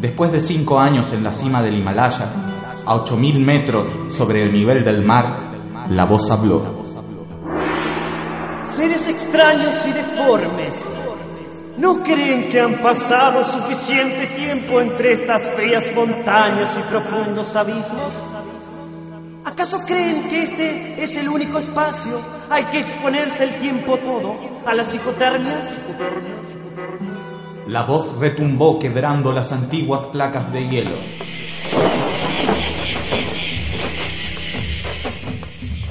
Después de cinco años en la cima del Himalaya, a 8.000 metros sobre el nivel del mar, la voz habló. Seres extraños y deformes, ¿no creen que han pasado suficiente tiempo entre estas frías montañas y profundos abismos? ¿Acaso creen que este es el único espacio? ¿Hay que exponerse el tiempo todo a las hipotermias? La voz retumbó quebrando las antiguas placas de hielo.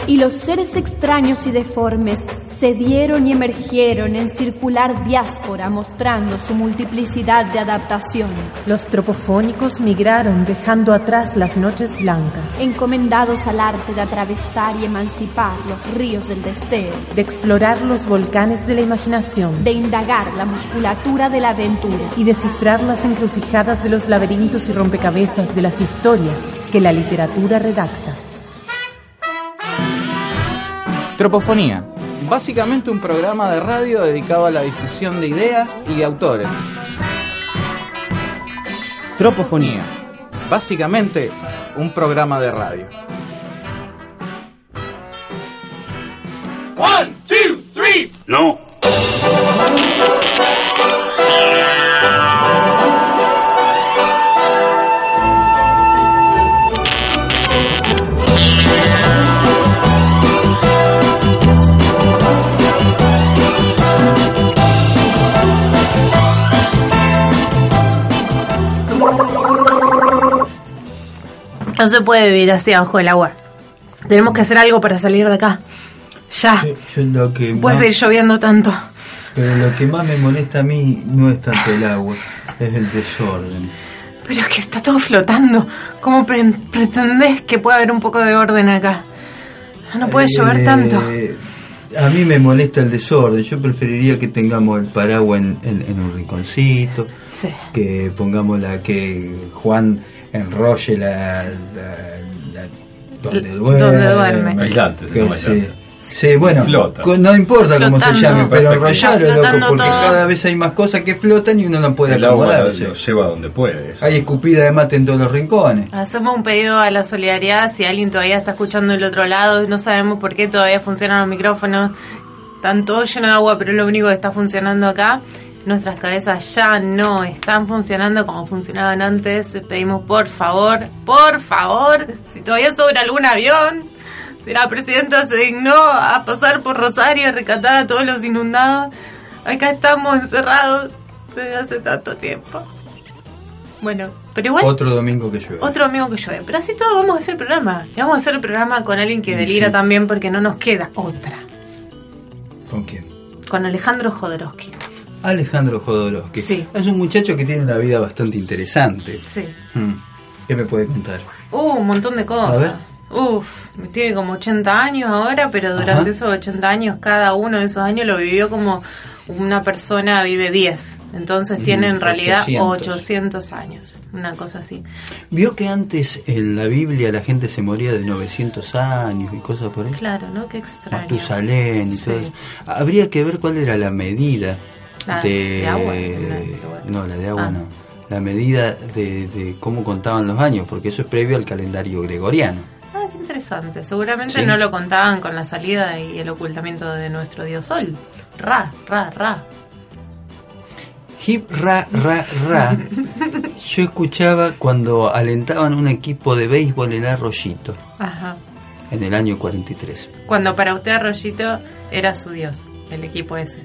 Y los seres extraños y deformes cedieron y emergieron en circular diáspora mostrando su multiplicidad de adaptación. Los tropofónicos migraron dejando atrás las noches blancas, encomendados al arte de atravesar y emancipar los ríos del deseo, de explorar los volcanes de la imaginación, de indagar la musculatura de la aventura y descifrar las encrucijadas de los laberintos y rompecabezas de las historias que la literatura redacta. Tropofonía, básicamente un programa de radio dedicado a la difusión de ideas y de autores. Tropofonía, básicamente un programa de radio. One, two, three. No. No se puede vivir así abajo del agua. Tenemos que hacer algo para salir de acá. Ya. Yo, yo lo que Puede más- seguir lloviendo tanto. Pero lo que más me molesta a mí no es tanto el agua, es el desorden. Pero es que está todo flotando. ¿Cómo pre- pretendés que pueda haber un poco de orden acá? No puede llover Eh, tanto. A mí me molesta el desorden. Yo preferiría que tengamos el paraguas en, en- en un rinconcito, Sí. que pongamos la que Juan enrolle la, la- la- donde duerme. donde duerme. Aislante, se Que llama sí. Sí, bueno, Flota. no importa cómo se llame, pero enrollarlo, loco, porque todo. cada vez hay más cosas que flotan y uno no puede El agua lo lleva donde puede. Hay escupida de mate en todos los rincones. Hacemos un pedido a la solidaridad si alguien todavía está escuchando del otro lado y no sabemos por qué todavía funcionan los micrófonos. Están todos llenos de agua, pero es lo único que está funcionando acá. Nuestras cabezas ya no están funcionando como funcionaban antes. Les pedimos por favor, por favor, si todavía sobra algún avión, si la presidenta se dignó a pasar por Rosario a rescatar a todos los inundados, acá estamos encerrados desde hace tanto tiempo. Bueno, pero igual... Otro domingo que llueve. Otro amigo que llueve. Pero así todo vamos a hacer el programa. Y vamos a hacer el programa con alguien que delira sí. también porque no nos queda otra. ¿Con quién? Con Alejandro Jodorowsky. Alejandro Jodorowsky. Sí. Es un muchacho que tiene una vida bastante interesante. Sí. Hmm. ¿Qué me puede contar? Uh, un montón de A ver. cosas. Uf, tiene como 80 años ahora, pero durante Ajá. esos 80 años, cada uno de esos años lo vivió como una persona vive 10. Entonces tiene en Mm, realidad 800. 800 años. Una cosa así. ¿Vio que antes en la Biblia la gente se moría de 900 años y cosas por ahí? Claro, ¿no? Qué extraño. Matusalén y Sí. todo eso. Habría que ver cuál era la medida La de... de agua, la- No, la de agua Ah. no. La medida de, de cómo contaban los años, porque eso es previo al calendario gregoriano. Ah, qué interesante. Seguramente Sí. no lo contaban con la salida y el ocultamiento de nuestro dios Sol. Ra, ra, ra. Hip ra ra ra. Yo escuchaba cuando alentaban un equipo de béisbol en Arroyito Ajá. en el año 43. Cuando para usted Arroyito era su dios, el equipo ese.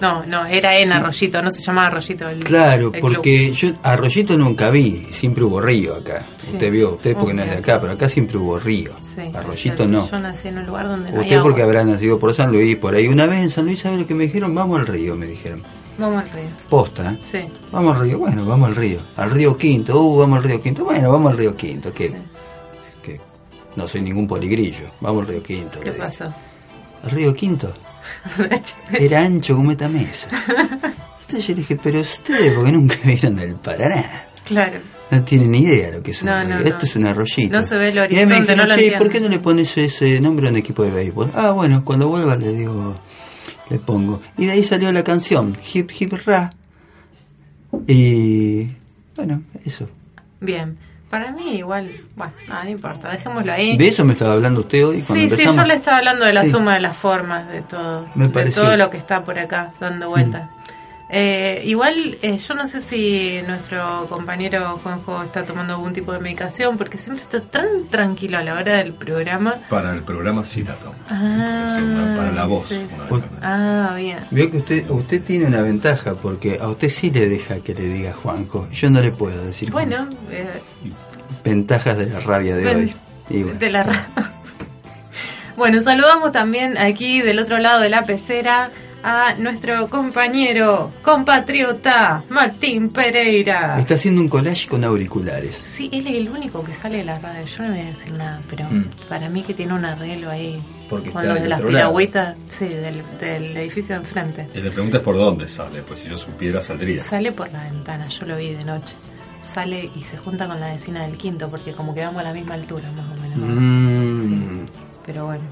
No, no, era en Arroyito, no se llamaba Arroyito. El, Claro, el porque yo Arroyito nunca vi, siempre hubo río acá. Sí. Usted vio, usted porque no es de acá, pero acá siempre hubo río. Sí, Arroyito no. Yo nací en un lugar donde no hay Usted porque agua. habrá nacido por San Luis, por ahí. Una vez en San Luis, ¿sabe lo que me dijeron? Vamos al río, me dijeron. Vamos al río. Posta, ¿eh? Sí. Vamos al río, bueno, vamos al río. Al río Quinto, uh, vamos al río Quinto. Bueno, vamos al río Quinto, que, que no soy ningún poligrillo. Vamos al río Quinto. ¿Qué pasó? ¿Al río Quinto? Era ancho como esta mesa. Entonces yo dije, pero ustedes, porque nunca vieron el Paraná. claro. No tienen ni idea lo que es un No, no, Esto no. es un arroyito. No se ve el Y ahí me horizonte, dijeron, no lo "Che, entiendo". ¿por qué no le pones ese nombre a un equipo de béisbol? Ah, bueno, cuando vuelva le digo, le pongo. Y de ahí salió la canción, Hip Hip Ra. Y bueno, eso. Bien. Para mí igual, bueno, nada, no importa, dejémoslo ahí. ¿De eso me estaba hablando usted hoy cuando Sí, sí, yo le estaba hablando de la Sí. suma de las formas, de todo, Me de. Mm. todo lo que está por acá dando vueltas. Eh, igual, eh, yo no sé si nuestro compañero Juanjo está tomando algún tipo de medicación, porque siempre está tan tranquilo a la hora del programa. Para el programa sí la tomo. Ah, una- para la voz. sí. una. Ah, bien. Veo que usted, usted tiene una ventaja porque a usted sí le deja que le diga Juanjo. Yo no le puedo decir Bueno, eh, ventajas de la rabia de Ven- hoy. Y bueno. de la ra- Bueno, saludamos también aquí del otro lado de la pecera a nuestro compañero, compatriota, Martín Pereira. Está haciendo un collage con auriculares. Sí, él es el único que sale de la radio. Yo no voy a decir nada, pero Mm. para mí que tiene un arreglo ahí Porque con está lo del de las piragüitas, sí, del, del edificio de enfrente. Y le preguntas por dónde sale, pues si yo supiera saldría. Sale por la ventana, yo lo vi de noche. Sale y se junta con la vecina del quinto, porque como quedamos a la misma altura, más o menos. Mm, Pero bueno,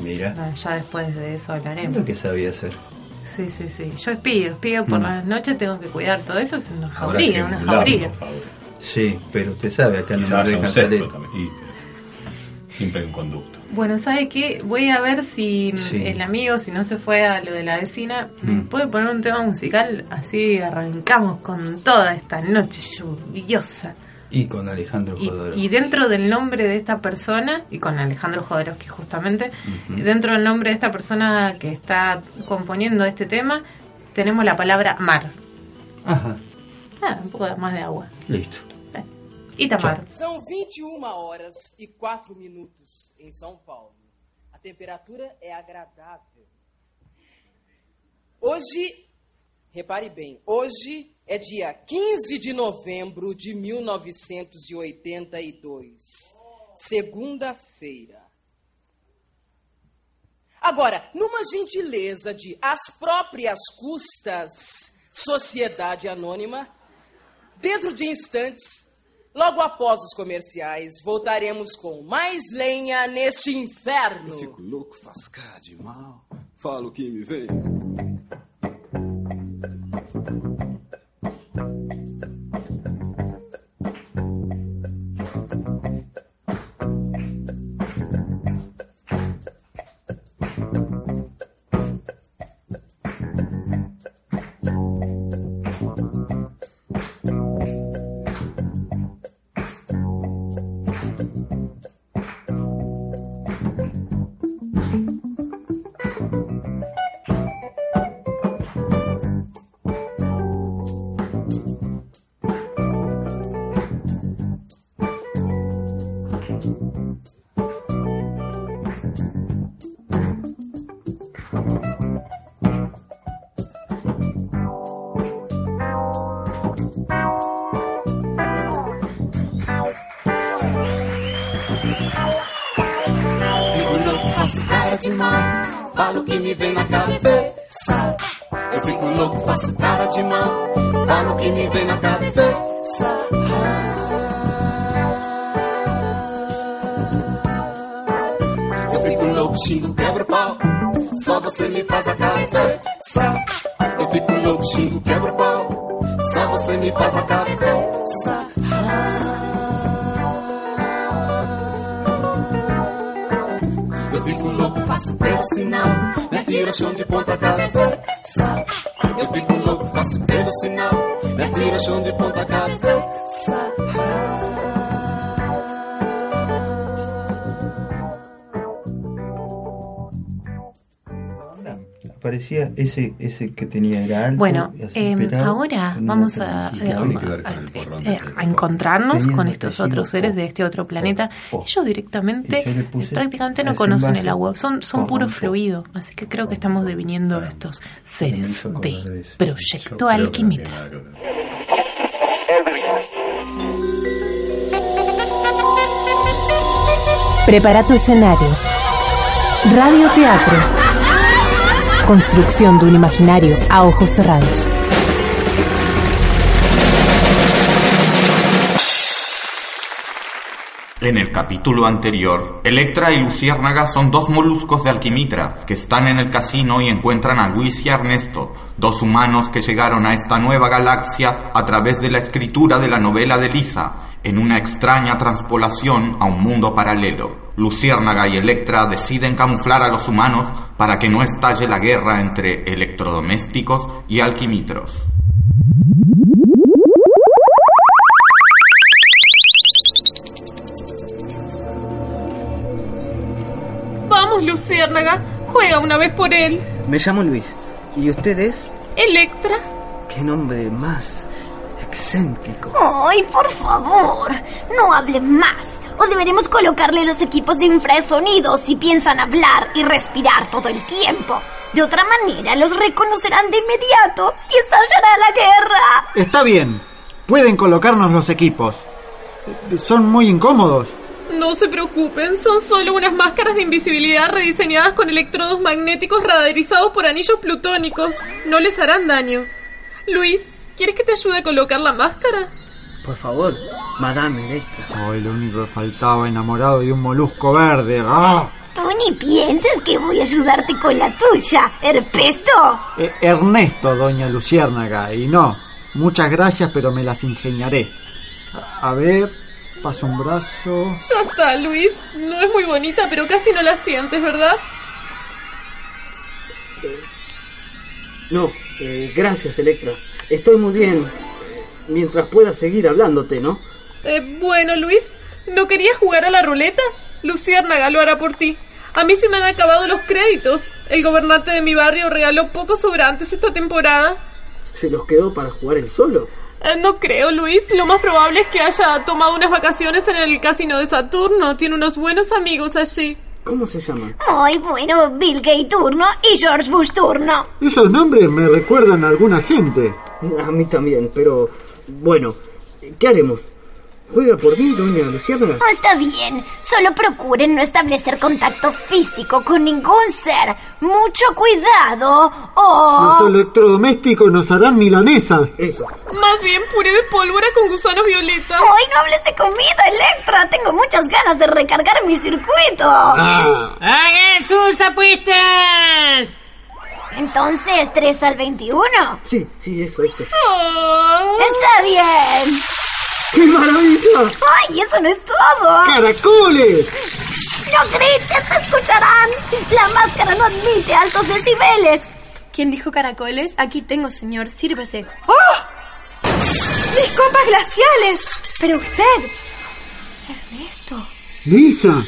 Mira, nada, ya después de eso hablaremos. lo que sabía hacer. Sí, sí, sí. Yo espío, espío por Mm. las noches, tengo que cuidar todo esto, es una jauría, una jauría. Sí, pero usted sabe, acá no haya dejan salir. siempre hay un conducto. Bueno, ¿sabe qué? Voy a ver si Sí. el amigo, si no se fue a lo de la vecina, Mm. puede poner un tema musical, así arrancamos con toda esta noche lluviosa. Y con Alejandro Y, Jodorowsky. y dentro del nombre de esta persona, y con Alejandro Jodorowsky justamente, y dentro del nombre de esta persona que está componiendo este tema, tenemos la palabra mar. Ajá, Ah, un poco más de agua. listo. Eh, Itamar. São 21 horas e 4 minutos em São Paulo. A temperatura é agradável. Hoje, repare bem, hoje é dia 15 de novembro de 1982, segunda-feira. Agora, numa gentileza de as próprias custas, Sociedade Anônima, Dentro de instantes, logo após os comerciais, voltaremos com mais lenha neste inferno. Fico louco, faço cara de mal. Falo que me vem. Thank you. Mal. Falo o que fico louco, faço pelo sinal, me atira chão de ponta cabeça. Eu fico louco, faço pelo sinal, me atira chão de ponta cabeça. Apareció decía, ese, ese que tenía era alto. Bueno, eh, pelado, ahora vamos a, a- de a encontrarnos con estos otros seres de este otro planeta. Po. Ellos directamente, prácticamente no conocen el agua, son, son puro fluido. Así que creo que estamos deviniendo a estos seres de Proyecto ver. Prepara tu escenario. Radio Teatro. Construcción de un imaginario a ojos cerrados. En el capítulo anterior, Electra y Luciérnaga son dos moluscos de Alquimitra que están en el casino y encuentran a Luis y Ernesto, dos humanos que llegaron a esta nueva galaxia a través de la escritura de la novela de Lisa, en una extraña transpolación a un mundo paralelo. Luciérnaga y Electra deciden camuflar a los humanos para que no estalle la guerra entre electrodomésticos y alquimitros. Vamos, Luciérnaga, juega una vez por él. Me llamo Luis. ¿Y usted es? Electra. ¿Qué nombre más excéntrico? Ay, por favor, no hablen más. O deberemos colocarle los equipos de infrasonido si piensan hablar y respirar todo el tiempo. De otra manera, los reconocerán de inmediato y estallará la guerra. Está bien. Pueden colocarnos los equipos. Son muy incómodos. No se preocupen, son solo unas máscaras de invisibilidad rediseñadas con electrodos magnéticos radarizados por anillos plutónicos. No les harán daño. Luis, ¿quieres que te ayude a colocar la máscara? Por favor, Madame Electra. Hoy lo único que faltaba enamorado de un molusco verde. ¡Ah! Tú ni pienses que voy a ayudarte con la tuya, Herpesto. Eh, Ernesto, doña Luciérnaga. Y no, muchas gracias, pero me las ingeniaré. A, a ver, paso un brazo. Ya está, Luis. No es muy bonita, pero casi no la sientes, ¿verdad? No, eh, gracias Electra. Estoy muy bien. Mientras pueda seguir hablándote, ¿no? Eh, bueno, Luis, ¿no querías jugar a la ruleta? Luciérnaga lo hará por ti. A mí se me han acabado los créditos. El gobernante de mi barrio regaló pocos sobrantes esta temporada. ¿Se los quedó para jugar él solo? Eh, no creo, Luis. Lo más probable es que haya tomado unas vacaciones en el casino de Saturno. Tiene unos buenos amigos allí. ¿Cómo se llama? Muy bueno, Bill Gates turno y George Bush turno. Esos nombres me recuerdan a alguna gente. A mí también, pero... Bueno, ¿qué haremos? ¿Juega por mí, doña Luciérnaga? Oh, Está bien, solo procuren no establecer contacto físico con ningún ser. Mucho cuidado o... Los electrodomésticos nos harán milanesa. Eso. Más bien puré de pólvora con gusanos violeta. ¡Ay, no hables de comida, Electra! Tengo muchas ganas de recargar mi circuito. Ah, ¡Hagan sus apuestas! Entonces, 3 al 21. Sí, sí, eso, eso. Oh. Está bien. ¡Qué maravilla! ¡Ay, eso no es todo! ¡Caracoles! ¡No grites, te escucharán! La máscara no admite altos decibeles. ¿Quién dijo caracoles? Aquí tengo, señor, sírvese. ¡Oh! ¡Mis copas glaciales! Pero usted... Ernesto, Lisa,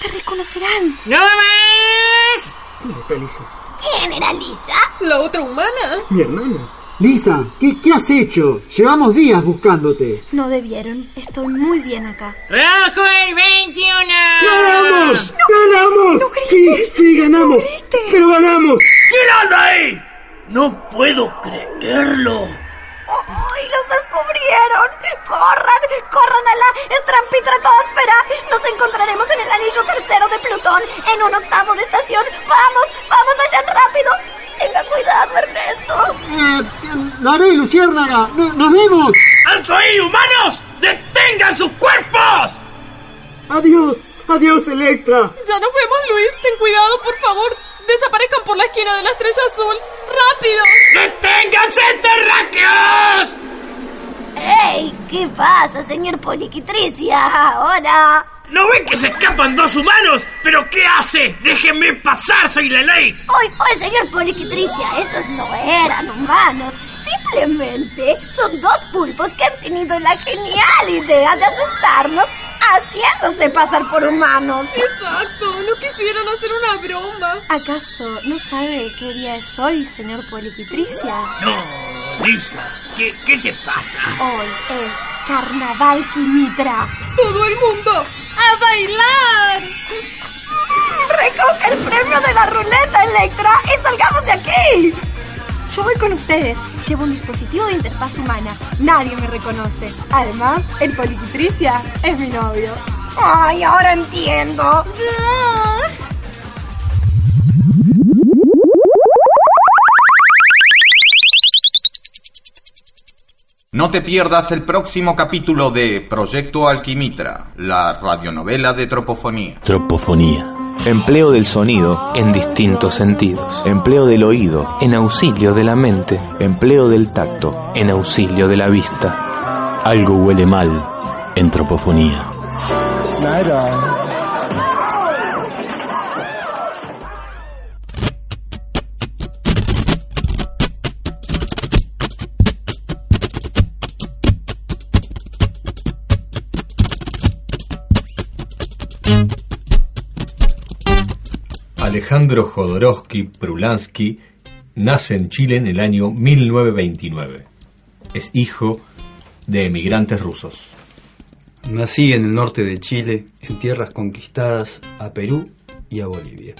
te reconocerán. ¡No más! ¿Dónde está Lisa? ¿Quién era Lisa? ¿La otra humana? Mi hermana. Lisa, ¿qué, qué has hecho? Llevamos días buscándote. No debieron. Estoy muy bien acá. ¡Rojo el 21! ¡Ganamos! ¡Ganamos! sí, sí, ganamos. Pero ganamos. ¿Quién anda ahí? No puedo creerlo. ¡Ay, los descubrieron! ¡Corran! ¡Corran a la estrampitratosfera! Nos encontraremos en el anillo tercero de Plutón, en un octavo de estación. ¡Vamos! ¡Vamos, vayan rápido! Tenga cuidado, Ernesto. Eh, lo haré, Luciérnaga. No- ¡Nos vemos! ¡Alto ahí, humanos! ¡Detengan sus cuerpos! Adiós. Adiós, Electra. Ya nos vemos, Luis. Ten cuidado, por favor. Desaparezcan por la esquina de la estrella azul. ¡Rápido! ¡Deténganse, terráqueos! ¡Ey! ¿Qué pasa, señor Poliquitricia? ¡Hola! ¿No ven que se escapan dos humanos? ¿Pero qué hace? ¡Déjenme pasar! ¡Soy la ley! ¡Hoy, hoy, señor Poliquitricia! Esos no eran humanos. Simplemente son dos pulpos que han tenido la genial idea de asustarnos haciéndose pasar por humanos. Exacto, no quisieron hacer una broma. ¿Acaso no sabe qué día es hoy, señor Poliquitricia? No, Lisa, ¿qué, qué te pasa? Hoy es Carnaval Quimitra. Todo el mundo a bailar. Recoge el premio de la ruleta, Electra, y salgamos de aquí. Yo voy con ustedes. Llevo un dispositivo de interfaz humana. Nadie me reconoce. Además, el Poliquitricia es mi novio. Ay, ahora entiendo. No te pierdas el próximo capítulo de Proyecto Alquimitra, la radionovela de tropofonía. Tropofonía. Empleo del sonido en distintos sentidos. Empleo del oído en auxilio de la mente. Empleo del tacto en auxilio de la vista. Algo huele mal en tropofonía. Alejandro Jodorowsky Prulansky nace en Chile en el año 1929. Es hijo de emigrantes rusos. Nací en el norte de Chile, en tierras conquistadas a Perú y a Bolivia.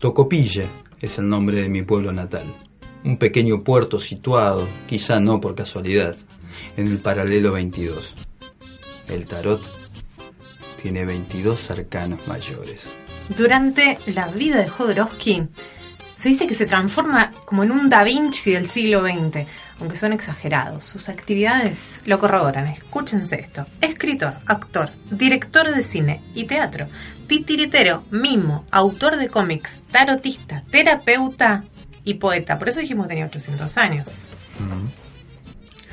Tocopilla es el nombre de mi pueblo natal, un pequeño puerto situado, quizá no por casualidad, en el paralelo 22. El tarot tiene 22 arcanos mayores. Durante la vida de Jodorowsky, se dice que se transforma como en un Da Vinci del siglo XX, aunque son exagerados. Sus actividades lo corroboran. Escúchense esto. Escritor, actor, director de cine y teatro, titiritero, mimo, autor de cómics, tarotista, terapeuta y poeta. Por eso dijimos tenía 800 años.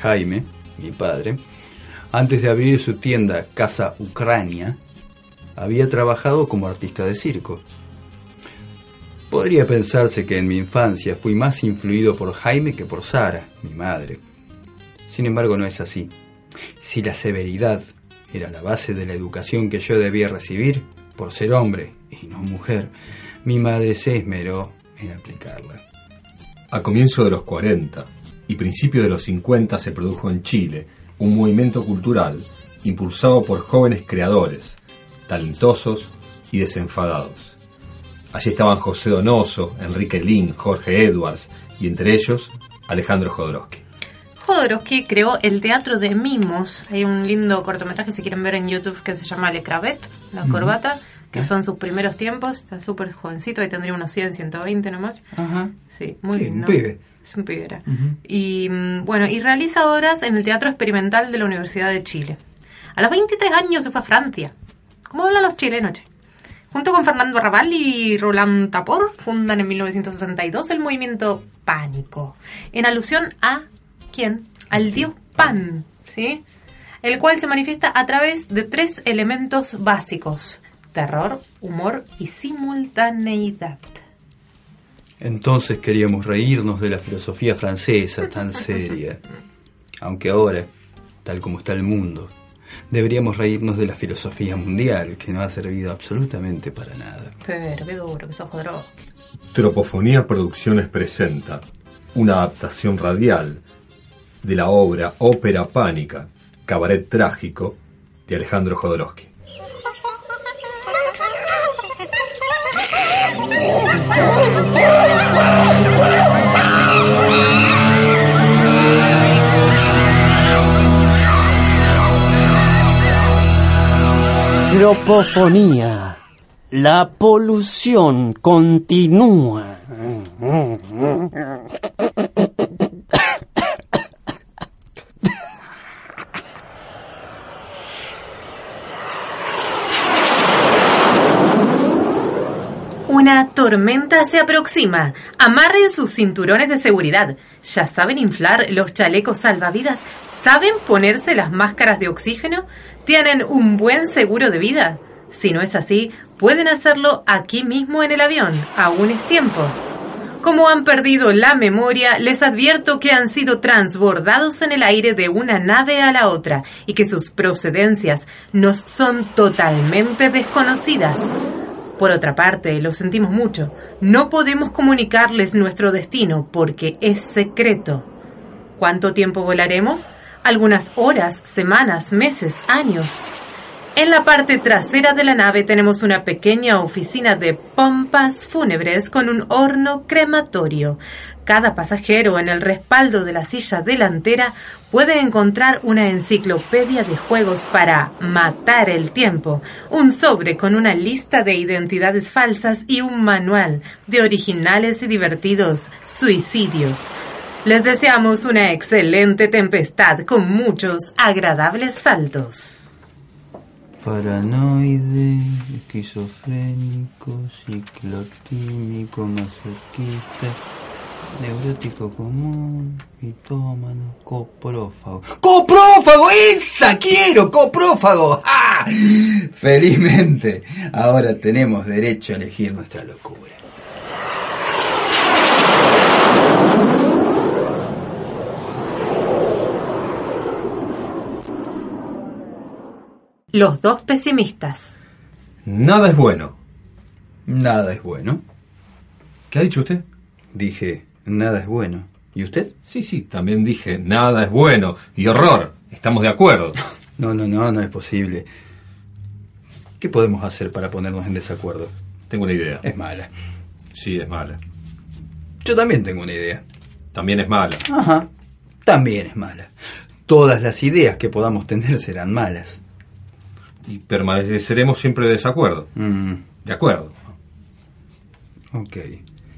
Jaime, mi padre, antes de abrir su tienda Casa Ucrania, había trabajado como artista de circo. Podría pensarse que en mi infancia fui más influido por Jaime que por Sara, mi madre. Sin embargo, no es así. Si la severidad era la base de la educación que yo debía recibir, por ser hombre y no mujer, mi madre se esmeró en aplicarla. A comienzo de los 40 y principio de los 50 se produjo en Chile un movimiento cultural impulsado por jóvenes creadores, talentosos y desenfadados. Allí estaban José Donoso, Enrique Lin, Jorge Edwards y entre ellos Alejandro Jodorowsky. Jodorowsky creó el teatro de mimos. Hay un lindo cortometraje, si quieren ver en YouTube, que se llama Le Cravette, la corbata, que Ah. son sus primeros tiempos. Está súper jovencito, ahí tendría unos 100, 120 nomás. Ajá. Sí, muy Sí, lindo. un pibe. Es un pibe, era. Y mm, bueno, y realiza obras en el Teatro Experimental de la Universidad de Chile. A los 23 años se fue a Francia. ¿Cómo hablan los chilenos? che? Junto con Fernando Arrabal y Roland Tapor fundan en 1962 el movimiento Pánico, en alusión a ¿quién? Al dios Pan, ¿sí? El cual se manifiesta a través de tres elementos básicos: terror, humor y simultaneidad. Entonces queríamos reírnos de la filosofía francesa tan seria. Aunque ahora, tal como está el mundo, deberíamos reírnos de la filosofía mundial, que no ha servido absolutamente para nada. Pero qué duro que sos Jodorowsky. Tropofonía Producciones presenta una adaptación radial de la obra Ópera Pánica, Cabaret Trágico, de Alejandro Jodorowsky. Tropofonía. La polución continúa. Una tormenta se aproxima. Amarren sus cinturones de seguridad. ¿Ya saben inflar los chalecos salvavidas? ¿Saben ponerse las máscaras de oxígeno? ¿Tienen un buen seguro de vida? Si no es así, pueden hacerlo aquí mismo en el avión. Aún es tiempo. Como han perdido la memoria, les advierto que han sido transbordados en el aire de una nave a la otra y que sus procedencias nos son totalmente desconocidas. Por otra parte, lo sentimos mucho, no podemos comunicarles nuestro destino porque es secreto. ¿Cuánto tiempo volaremos? Algunas horas, semanas, meses, años. En la parte trasera de la nave tenemos una pequeña oficina de pompas fúnebres con un horno crematorio. Cada pasajero en el respaldo de la silla delantera puede encontrar una enciclopedia de juegos para matar el tiempo, un sobre con una lista de identidades falsas y un manual de originales y divertidos suicidios. Les deseamos una excelente tempestad con muchos agradables saltos. Paranoide, esquizofrénico, ciclotímico, masoquista, neurótico común, pitómano, coprófago. ¡Coprófago! ¡Esa quiero! ¡Coprófago! ¡Ah! Felizmente, ahora tenemos derecho a elegir nuestra locura. Los dos pesimistas. Nada es bueno. Nada es bueno. ¿Qué ha dicho usted? Dije, nada es bueno. ¿Y usted? Sí, sí, también dije, nada es bueno. Y horror. Estamos de acuerdo. No, no, no, no es posible. ¿Qué podemos hacer para ponernos en desacuerdo? Tengo una idea. Es mala. Sí, es mala. Yo también tengo una idea. También es mala. Ajá. También es mala. Todas las ideas que podamos tener serán malas. Y permaneceremos siempre de desacuerdo. Mm, De acuerdo. ok.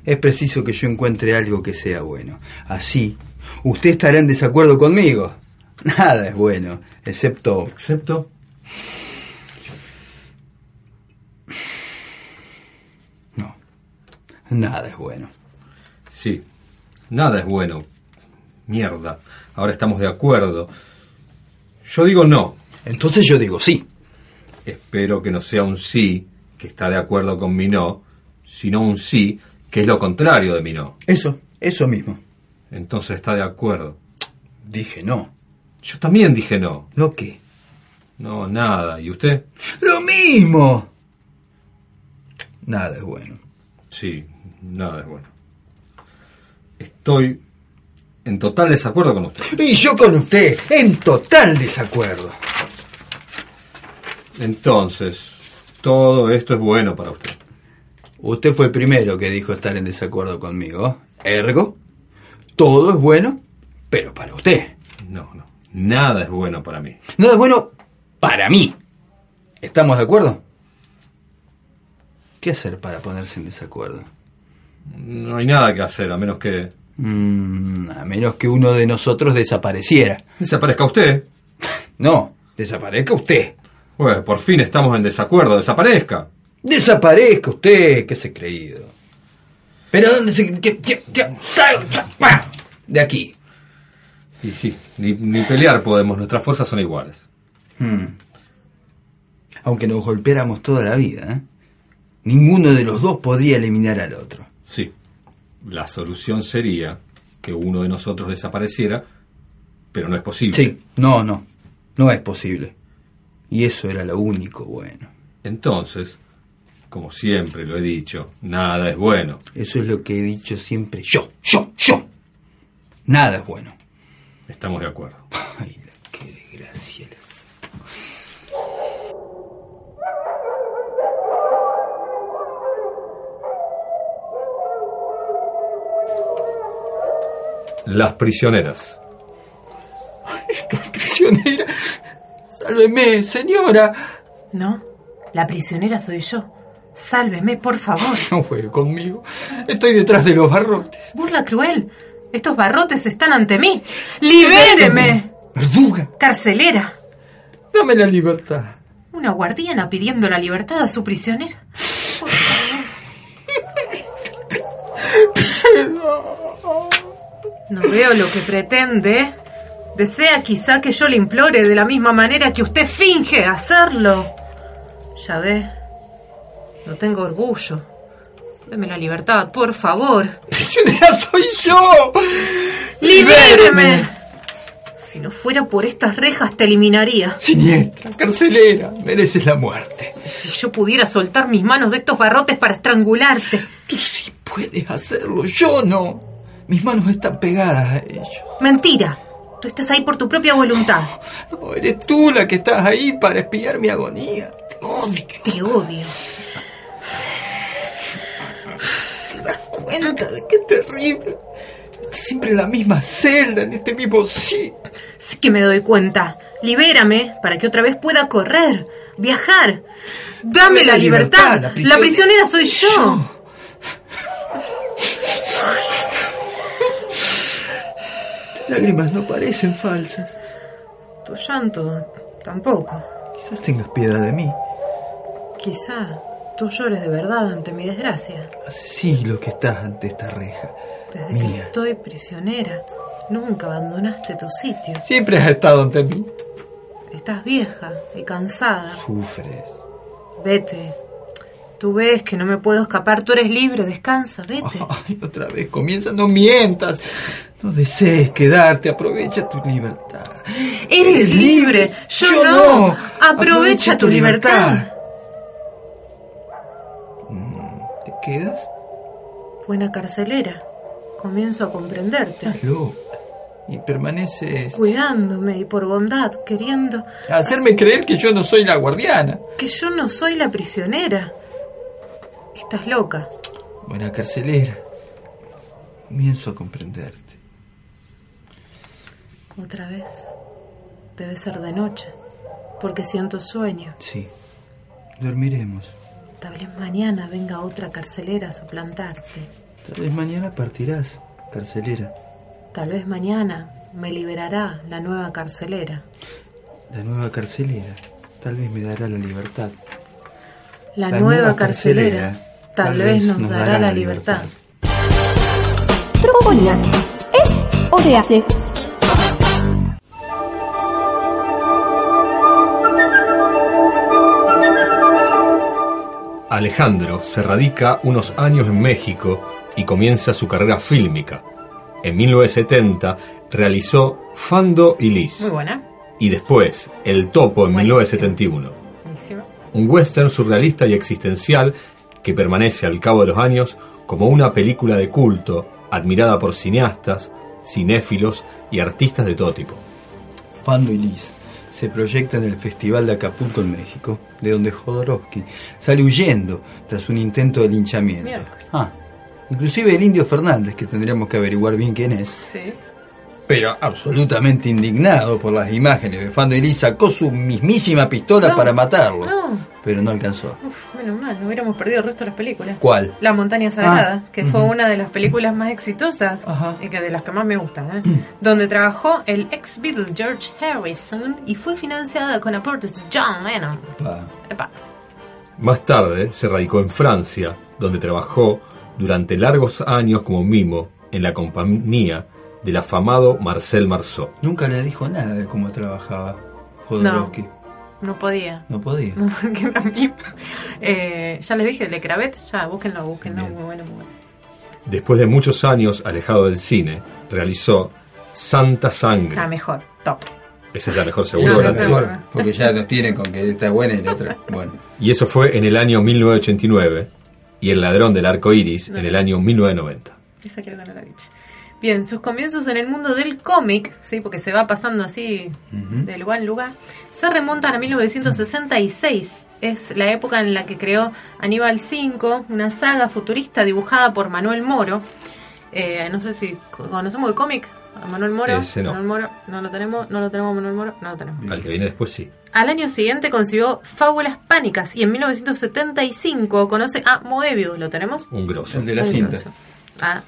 Es preciso que yo encuentre algo que sea bueno. Así, usted estará en desacuerdo conmigo. Nada es bueno, excepto... ¿Excepto? No. Nada es bueno. Sí. Nada es bueno. Mierda. Ahora estamos de acuerdo. Yo digo no. Entonces yo digo sí. Espero que no sea un sí, que está de acuerdo con mi no, sino un sí, que es lo contrario de mi no. Eso, eso mismo. Entonces está de acuerdo. Dije no. Yo también dije no. ¿Lo qué? No, nada. ¿Y usted? ¡Lo mismo! Nada es bueno. Sí, nada es bueno. Estoy en total desacuerdo con usted. Y yo con usted, en total desacuerdo. Entonces, todo esto es bueno para usted. Usted fue el primero que dijo estar en desacuerdo conmigo. Ergo, todo es bueno, pero para usted. No, no. Nada es bueno para mí. Nada es bueno para mí. ¿Estamos de acuerdo? ¿Qué hacer para ponerse en desacuerdo? No hay nada que hacer, a menos que... Mm, a menos que uno de nosotros desapareciera. Desaparezca usted. No, desaparezca usted. Pues por fin estamos en desacuerdo. Desaparezca. Desaparezca usted, que se ha creído. Pero ¿dónde se... que- salga? ¡Ah! De aquí. Y sí, ni, ni pelear podemos. Nuestras fuerzas son iguales. Hmm. Aunque nos golpeáramos toda la vida, ¿eh? ninguno de los dos podría eliminar al otro. Sí. La solución sería que uno de nosotros desapareciera, pero no es posible. Sí, no, no, no es posible. Y eso era lo único bueno. Entonces, como siempre lo he dicho, nada es bueno. Eso es lo que he dicho siempre yo, yo, yo. Nada es bueno. Estamos de acuerdo. Ay, la qué desgracia. las- Las prisioneras. Sálveme, señora. No, la prisionera soy yo. Sálveme, por favor. No juegue conmigo. Estoy detrás de los barrotes. Burla cruel. Estos barrotes están ante mí. ¡Libéreme! Verduga, Carcelera. dame la libertad. Una guardiana pidiendo la libertad a su prisionera. Por favor. No veo lo que pretende. Desea quizá que yo le implore de la misma manera que usted finge hacerlo. Ya ve, no tengo orgullo. Deme la libertad, por favor. ¡Prisionera soy yo! ¡Libéreme! Si no fuera por estas rejas, te eliminaría. Siniestra, carcelera, mereces la muerte. Si yo pudiera soltar mis manos de estos barrotes para estrangularte. Tú sí puedes hacerlo, yo no. Mis manos están pegadas a ellos. Mentira. Tú estás ahí por tu propia voluntad. No, eres tú la que estás ahí para espiar mi agonía. Te odio. Te odio. ¿Te das cuenta de qué terrible? Estás siempre en la misma celda, en este mismo sitio. Sí que me doy cuenta. Libérame para que otra vez pueda correr, viajar. Dame la, libertad. la La, prisionera- prisionera soy yo. Lágrimas no parecen falsas. Tu llanto tampoco. Quizás tengas piedad de mí. Quizá tú llores de verdad ante mi desgracia. Hace siglos que estás ante esta reja. Desde que Mía. estoy prisionera, nunca abandonaste tu sitio. Siempre has estado ante mí. Estás vieja y cansada. Sufres. Vete. Tú ves que no me puedo escapar. Tú eres libre. Descansa. Vete. Ay, otra vez comienza, no mientas. No desees quedarte, aprovecha tu libertad. Eres libre. Yo, no. Aprovecha, tu libertad. Mm, ¿Te quedas? Buena carcelera. Comienzo a comprenderte. Estás loca. Y permaneces... Cuidándome y por bondad, queriendo hacerme creer que yo no soy la guardiana. que yo no soy la prisionera. Estás loca. Buena carcelera. Comienzo a comprenderte. Otra vez. Debe ser de noche. Porque siento sueño. Sí. Dormiremos. Tal vez mañana venga otra carcelera a suplantarte. Tal vez mañana partirás, carcelera. Tal vez mañana me liberará la nueva carcelera. La nueva carcelera. Tal vez me dará la libertad. La, nueva, carcelera, tal, vez nos dará, la libertad. Trofonía. ¿Es o se hace? Alejandro se radica unos años en México y comienza su carrera fílmica. En 1970 realizó Fando y Liz Muy buena. y después El Topo en Buenísimo. 1971. Un western surrealista y existencial que permanece al cabo de los años como una película de culto admirada por cineastas, cinéfilos y artistas de todo tipo. Fando y Liz se proyecta en el Festival de Acapulco en México, de donde Jodorowsky sale huyendo tras un intento de linchamiento. Ah, inclusive el indio Fernández, que tendríamos que averiguar bien quién es, Sí. Pero absolutamente indignado por las imágenes de Liz, sacó su mismísima pistola No, para matarlo, No. pero no alcanzó. Uf, menos mal, no hubiéramos perdido el resto de las películas. ¿Cuál? La montaña sagrada, Ah, que fue una de las películas más exitosas y que de las que más me gustan, ¿eh? donde trabajó el ex Beatle George Harrison y fue financiada con aportes de John Lennon. Pa. Epa. Más tarde se radicó en Francia, donde trabajó durante largos años como mimo en la compañía del afamado Marcel Marceau. Nunca le dijo nada de cómo trabajaba Jodorowsky. No podía. No, podía. No, porque era mí. Eh, ya les dije, el de Cravet, ya, búsquenlo, búsquenlo, muy bueno, muy bueno. Después de muchos años alejado del cine, realizó Santa Sangre. Está mejor, top. Esa es la mejor seguro. La la anterior. mejor, porque ya nos tienen con que está buena y la otra. Bueno. Y eso fue en el año 1989 y El ladrón del arco iris en el año 1990. Esa creo que no la he dicho. Bien, sus comienzos en el mundo del cómic, sí, porque se va pasando así de lugar en lugar, se remontan a 1966. Es la época en la que creó Aníbal 5, una saga futurista dibujada por Manuel Moro. Eh, no sé si co- conocemos el cómic. A Manuel Moro. Ese no. Manuel Moro, no lo tenemos, no lo tenemos Manuel Moro, no lo tenemos. Al que viene después sí. Al año siguiente concibió Fábulas Pánicas y en 1975 conoce a Moebius, ¿lo tenemos? Un grosso. El de la Un cinta. grosso. Ah,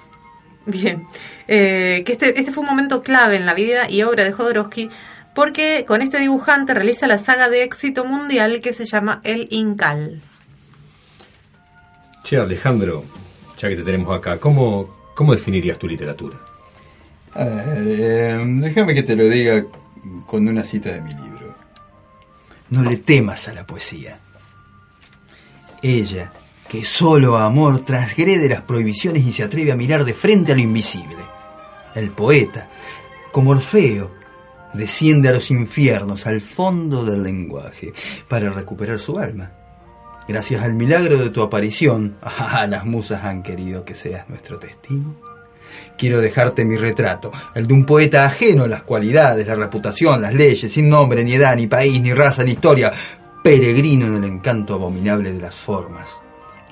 bien. Eh, que este, este fue un momento clave en la vida y obra de Jodorowsky porque con este dibujante realiza la saga de éxito mundial que se llama El Incal. Che, Alejandro, ya que te tenemos acá, ¿cómo, cómo definirías tu literatura? A ver, eh, déjame que te lo diga con una cita de mi libro. No le temas a la poesía. Ella que solo amor transgrede las prohibiciones y se atreve a mirar de frente a lo invisible. El poeta, como Orfeo, desciende a los infiernos, al fondo del lenguaje, para recuperar su alma. Gracias al milagro de tu aparición, las musas han querido que seas nuestro testigo. Quiero dejarte mi retrato, el de un poeta ajeno a las cualidades, la reputación, las leyes, sin nombre, ni edad, ni país, ni raza, ni historia, peregrino en el encanto abominable de las formas,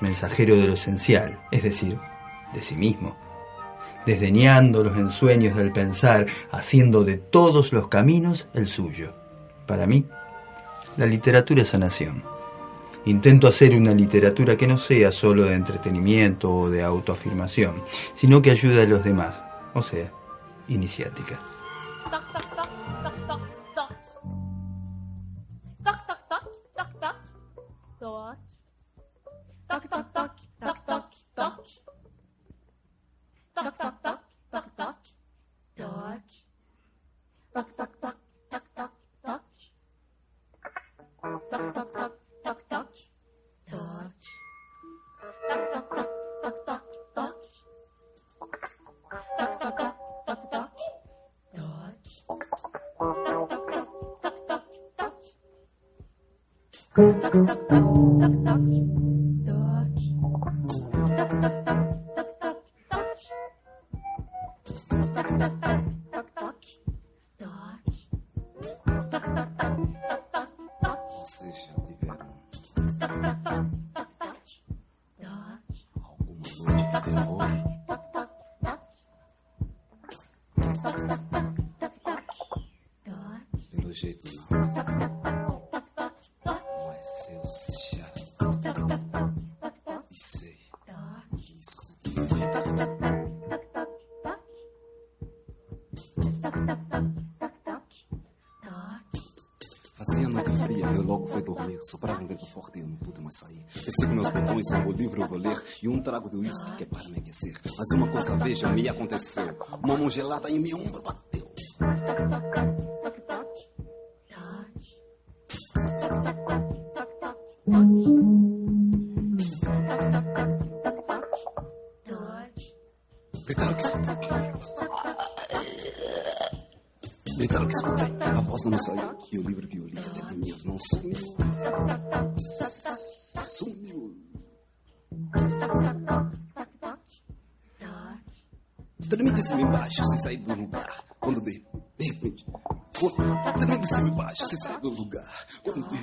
mensajero de lo esencial, es decir, de sí mismo, desdeñando los ensueños del pensar, haciendo de todos los caminos el suyo. Para mí, la literatura es sanación. Intento hacer una literatura que no sea solo de entretenimiento o de autoafirmación, sino que ayude a los demás, o sea, iniciática. Gritaram que escutei. A voz não saiu. E o livro que eu li até de minhas mãos sumiu. Sumiu. Dormi de cima embaixo sem sair do lugar. Quando de, de repente. Dormi de cima embaixo sem sair do lugar. Quando de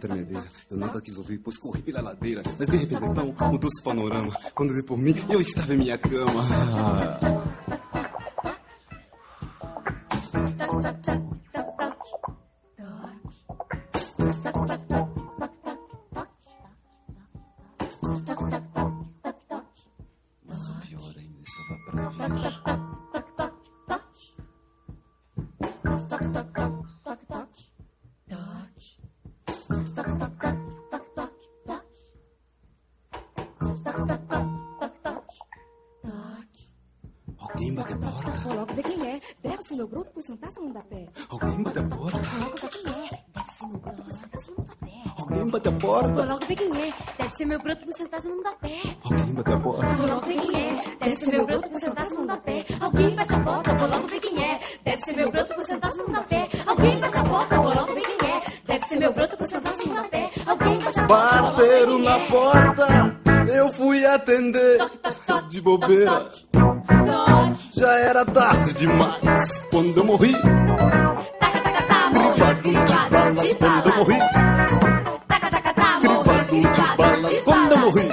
tremedeira. Eu nada quis ouvir, pois corri pela ladeira. Mas de repente então, mudou esse panorama. Quando dei por mim, eu estava em minha cama. Toque, toque, toque, toque. Toque. Alguém bate a porta. Coloca, ver quem é. Deve ser meu bruto por se não dá pé. Alguém bate a porta. Coloca, ver quem é. Deve ser meu bruto por se não dá pé. Alguém bate a porta. Coloca, ver quem é. Deve ser meu bruto por se não dá pé. Alguém bate a porta. Coloca, ver quem é. Deve ser meu bruto por se não dá pé. Alguém bate a porta. Coloca, ver quem é. Deve ser meu bruto por se não dá pé. Alguém bate a porta. Coloca, ver quem é. Deve ser meu bruto por se não dá pé. Alguém bate a porta. É. Bateram na porta atender. De bobeira, já era tarde demais. Quando eu morri, cribado de balas. Quando eu morri, cribado de balas. Quando eu morri,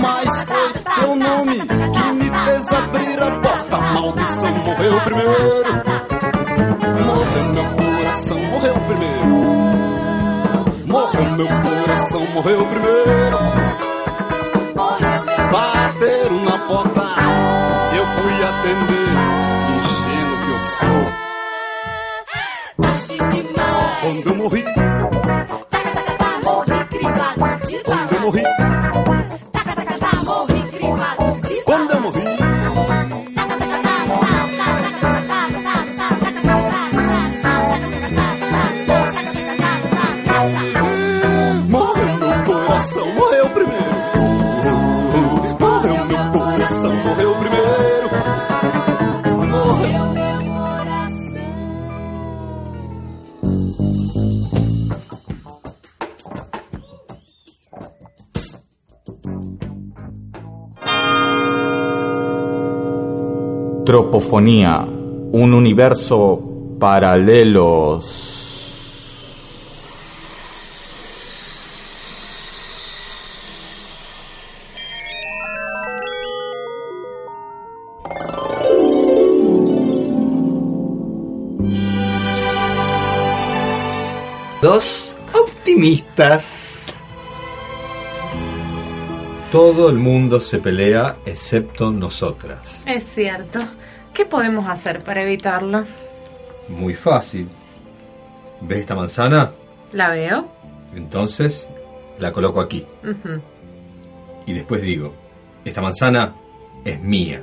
mas foi teu nome que me fez abrir a porta. A maldição morreu primeiro. Morreu meu meu coração, morreu primeiro. Bateram na porta, eu fui atender. Tropofonía, un universo paralelo. Dos optimistas. Todo el mundo se pelea excepto nosotras. Es cierto. ¿Qué podemos hacer para evitarlo? Muy fácil. ¿Ves esta manzana? ¿La veo? Entonces la coloco aquí. Y después digo, esta manzana es mía.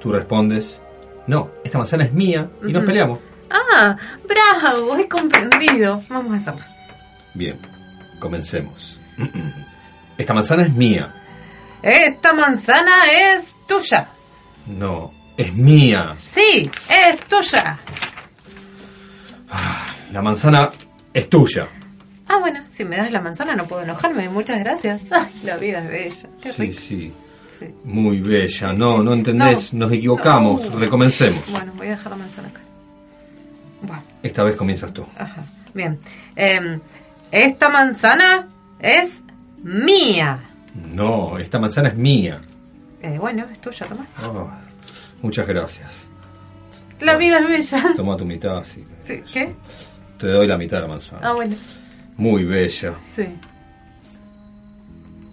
Tú respondes, no, esta manzana es mía y nos peleamos. Ah, bravo, he comprendido. Vamos a hacerlo. Bien, comencemos. Esta manzana es mía. Esta manzana es tuya. No, es mía. Sí, es tuya. La manzana es tuya. Ah, bueno, si me das la manzana no puedo enojarme. Muchas gracias. Ay, la vida es bella. Qué Sí, rico. sí. Sí. Muy bella. No, no entendés. No. Nos equivocamos. No. Recomencemos. Bueno, voy a dejar la manzana acá. Esta vez comienzas tú. Ajá. Bien. Em, esta manzana es mía. No, esta manzana es mía. Eh, bueno, es tuya, toma. Oh, muchas gracias. La vida es bella. Toma tu mitad, sí. Sí, ¿Qué? Te doy la mitad de la manzana. Ah, bueno. Muy bella. Sí.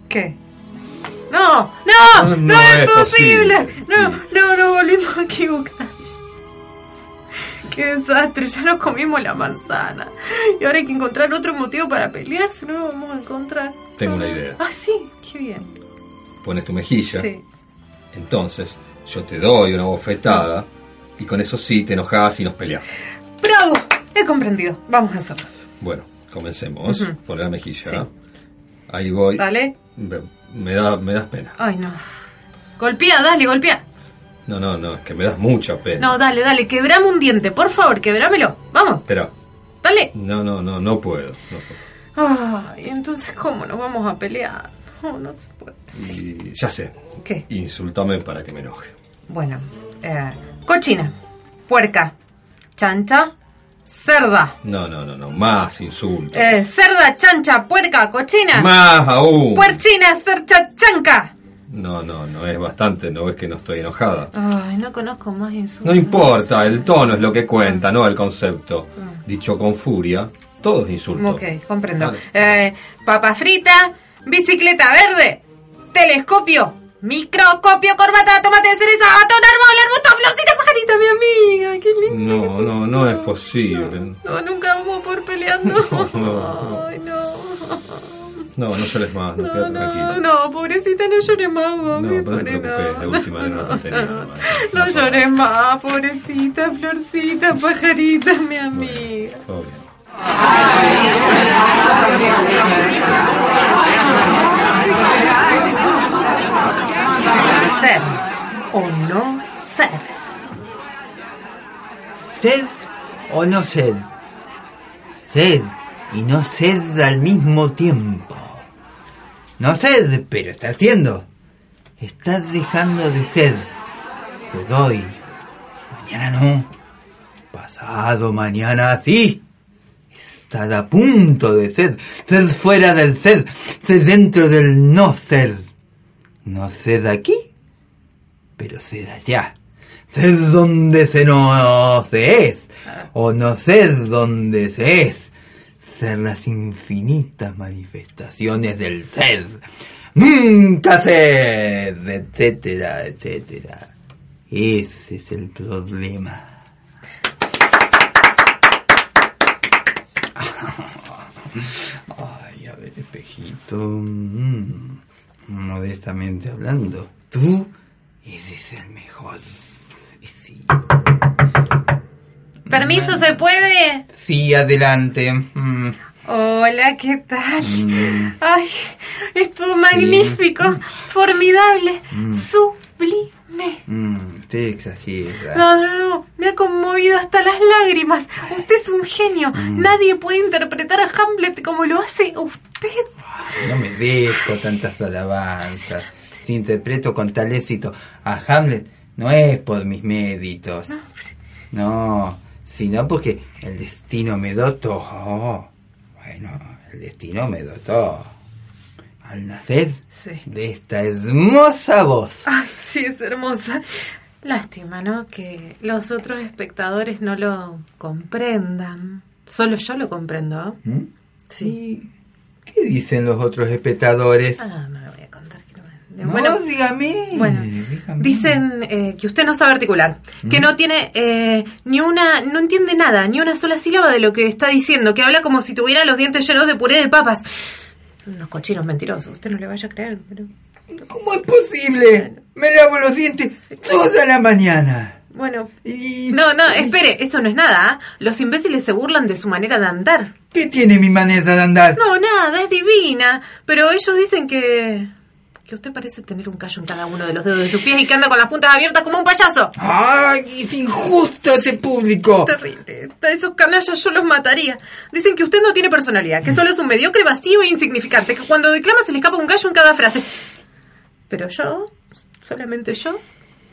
¿Qué? No, no, no, es posible. posible. No, no, no volvimos a equivocar. Qué desastre, ya nos comimos la manzana. Y ahora hay que encontrar otro motivo para pelear, si no lo vamos a encontrar. Tengo una idea. Ah, sí, qué bien. Pones tu mejilla. Sí. Entonces, yo te doy una bofetada. Y con eso sí te enojas y nos peleamos. ¡Bravo! He comprendido. Vamos a hacerlo. Bueno, comencemos. Ujú. Poner la mejilla. Sí. Ahí voy. Dale. Me, me da, me das pena. Ay, no. Golpea, dale, golpea. No, no, no, es que me das mucha pena. No, dale, dale, quebrame un diente, por favor, quebrámelo. Vamos, Espera. dale. No, no, no, no puedo. no puedo. Ay, entonces, ¿cómo nos vamos a pelear? No, no se puede. Y ya sé. ¿Qué? Insultame para que me enoje. Bueno, eh, cochina, puerca, chancha, cerda. No, no, no, no. Más insultos. Eh, cerda, chancha, puerca, cochina. Más aún. Puerchina, cercha, chanca. No, no, no es bastante. ¿No ves que no estoy enojada? Ay, no conozco más insultos. No importa, el tono es lo que cuenta, no el concepto. Dicho con furia, todo es insulto. Ok, comprendo. Vale. Eh, papa frita, bicicleta verde, telescopio, microscopio, corbata, tomate de cereza, batón, árbol, arbusto, florcita, pajarita, mi amiga. Qué lindo. No, no, no es posible. No, nunca vamos pelear, no. No, no, Ay, no. No, no llores más, no, No, tranquila. no, pobrecita, no llores más, No, mami. pero no te preocupes, la última tontería. nomás. No llores más, pobrecita, florcita, pajarita, mi amiga. Bien. Ser o no ser. ¿Sed o no sed? Sed y no sed al mismo tiempo. No sed, pero está haciendo. Estás dejando de sed. Sed hoy. Mañana no. Pasado mañana sí. Estás a punto de sed. Sed fuera del sed. Sed dentro del no sed. No sed aquí, pero sed allá. Sed donde se no se es, o no sed donde se es. Ser las infinitas manifestaciones del sed. Nunca sed, etcétera, etcétera. Ese es el problema. Ay, a ver, espejito. Mm, modestamente hablando, tú eres el mejor. Sí, ¿Permiso se puede? sí adelante. Mm, Hola, ¿qué tal? mm, Ay, estuvo magnífico, formidable, Mm. sublime. mm, usted exagera. No, no, no, me ha conmovido hasta las lágrimas. Usted es un genio. Mm. Nadie puede interpretar a Hamlet como lo hace usted. No me dejo tantas alabanzas. Si interpreto con tal éxito a Hamlet, no es por mis méritos. No, sino porque el destino me dotó. Bueno, el destino me dotó. Al nacer de esta hermosa voz. Ay, sí, es hermosa. Lástima, ¿no? Que los otros espectadores no lo comprendan. Solo yo lo comprendo. ¿Mm? Sí. ¿Qué dicen los otros espectadores? Ah, no lo voy a contar. Que no me- No, bueno, dígame. bueno, dígame. dicen eh, que usted no sabe articular, que ¿Mm? no tiene eh, ni una, no entiende nada, ni una sola sílaba de lo que está diciendo, que habla como si tuviera los dientes llenos de puré de papas. Son unos cochinos mentirosos, usted no le vaya a creer, pero... ¿Cómo es posible? Me lavo los dientes toda la mañana. Bueno, no, no, espere, eso no es nada. ¿ah? Los imbéciles se burlan de su manera de andar. ¿Qué tiene mi manera de andar? No, nada, es divina. Pero ellos dicen que. Que usted parece tener un callo en cada uno de los dedos de sus pies y que anda con las puntas abiertas como un payaso. ¡Ay, es injusto ese público! Terrible. A Esos canallas yo los mataría. Dicen que usted no tiene personalidad, que solo es un mediocre, vacío e insignificante, que cuando declama se le escapa un gallo en cada frase. Pero yo, solamente yo,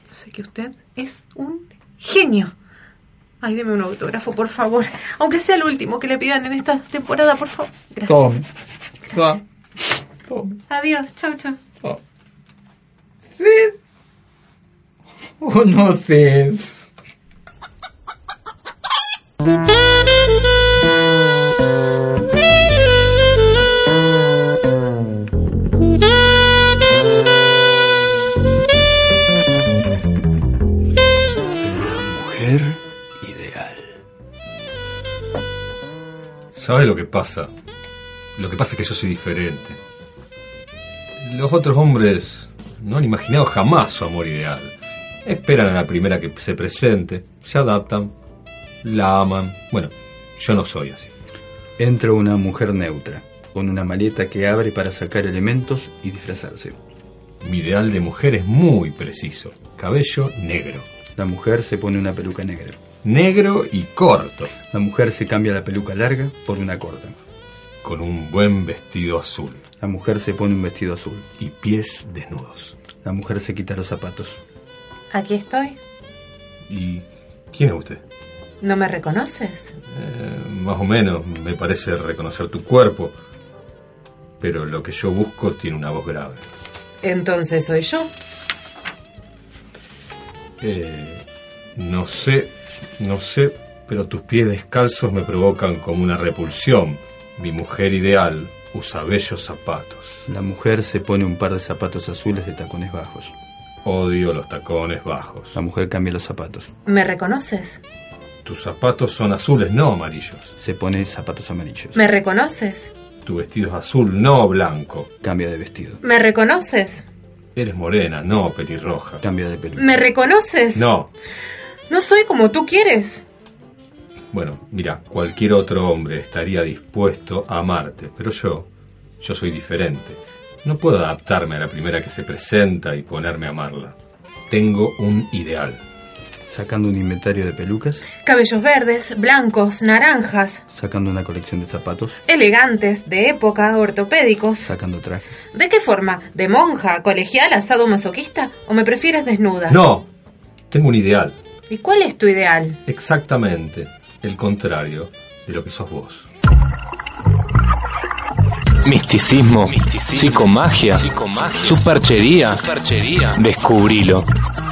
sé que usted es un genio. Ay, deme un autógrafo, por favor. Aunque sea el último que le pidan en esta temporada, por favor. Gracias. Tome. Tome. Tome. Adiós. Chau, chau. ¿Sed? ¿O. ¿Sabes lo que pasa? Lo que pasa es que yo soy diferente. Los otros hombres no han imaginado jamás su amor ideal. Esperan a la primera que se presente, se adaptan, la aman. Bueno, yo no soy así. Entra una mujer neutra, con una maleta que abre para sacar elementos y disfrazarse. Mi ideal de mujer es muy preciso. Cabello negro. La mujer se pone una peluca negra. Negro y corto. La mujer se cambia la peluca larga por una corta. Con un buen vestido azul. La mujer se pone un vestido azul. Y pies desnudos. La mujer se quita los zapatos. Aquí estoy. ¿Y quién es usted? ¿No me reconoces? Eh, más o menos, me parece reconocer tu cuerpo. Pero lo que yo busco tiene una voz grave. Entonces soy yo. Eh, no sé, no sé, pero tus pies descalzos me provocan como una repulsión. Mi mujer ideal usa bellos zapatos. La mujer se pone un par de zapatos azules de tacones bajos. Odio los tacones bajos. La mujer cambia los zapatos. ¿Me reconoces? Tus zapatos son azules, no amarillos. Se pone zapatos amarillos. ¿Me reconoces? Tu vestido es azul, no blanco. Cambia de vestido. ¿Me reconoces? Eres morena, no pelirroja. Cambia de peluca. ¿Me reconoces? No. No soy como tú quieres. Bueno, mira, cualquier otro hombre estaría dispuesto a amarte, pero yo, yo soy diferente. No puedo adaptarme a la primera que se presenta y ponerme a amarla. Tengo un ideal. Sacando un inventario de pelucas. Cabellos verdes, blancos, naranjas. Sacando una colección de zapatos. Elegantes, de época, ortopédicos. Sacando trajes. ¿De qué forma? ¿De monja, colegial, asado masoquista? ¿O me prefieres desnuda? No, tengo un ideal. ¿Y cuál es tu ideal? Exactamente el contrario de lo que sos vos. Misticismo, psicomagia, superchería, descubrilo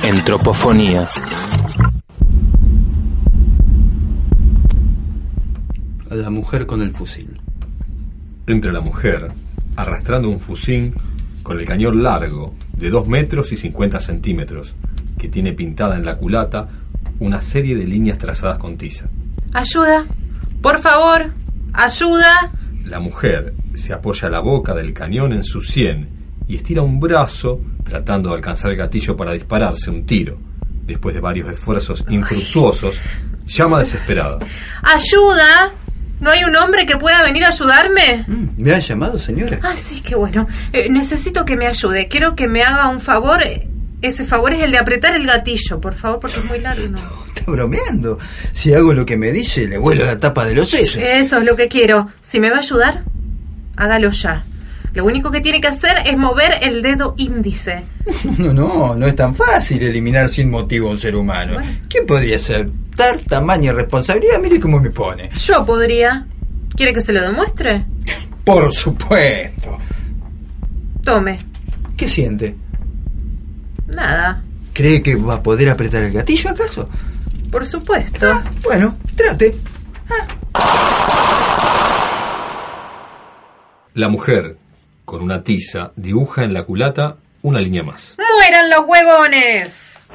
en Tropofonía. La mujer con el fusil. Entra la mujer, arrastrando un fusil con el cañón largo de 2 metros y 50 centímetros, que tiene pintada en la culata una serie de líneas trazadas con tiza. Ayuda, por favor, ayuda. La mujer se apoya la boca del cañón en su sien y estira un brazo tratando de alcanzar el gatillo para dispararse un tiro. Después de varios esfuerzos infructuosos, llama desesperada. ¡Ayuda! ¿No hay un hombre que pueda venir a ayudarme? ¿Me ha llamado, señora? Ah, sí, qué bueno. Eh, necesito que me ayude. Quiero que me haga un favor. Ese favor es el de apretar el gatillo, por favor, porque es muy largo. ¿no? Está bromeando. Si hago lo que me dice, le vuelo la tapa de los sesos. Eso es lo que quiero. Si me va a ayudar, hágalo ya. Lo único que tiene que hacer es mover el dedo índice. No, no, no es tan fácil eliminar sin motivo a un ser humano. ¿Quién podría ser? Dar tamaño y responsabilidad, mire cómo me pone. Yo podría. ¿Quiere que se lo demuestre? Por supuesto. Tome. ¿Qué siente? Nada. ¿Cree que va a poder apretar el gatillo acaso? Por supuesto. Ah, bueno, trate. La mujer, con una tiza, dibuja en la culata una línea más. ¡Mueran los huevones!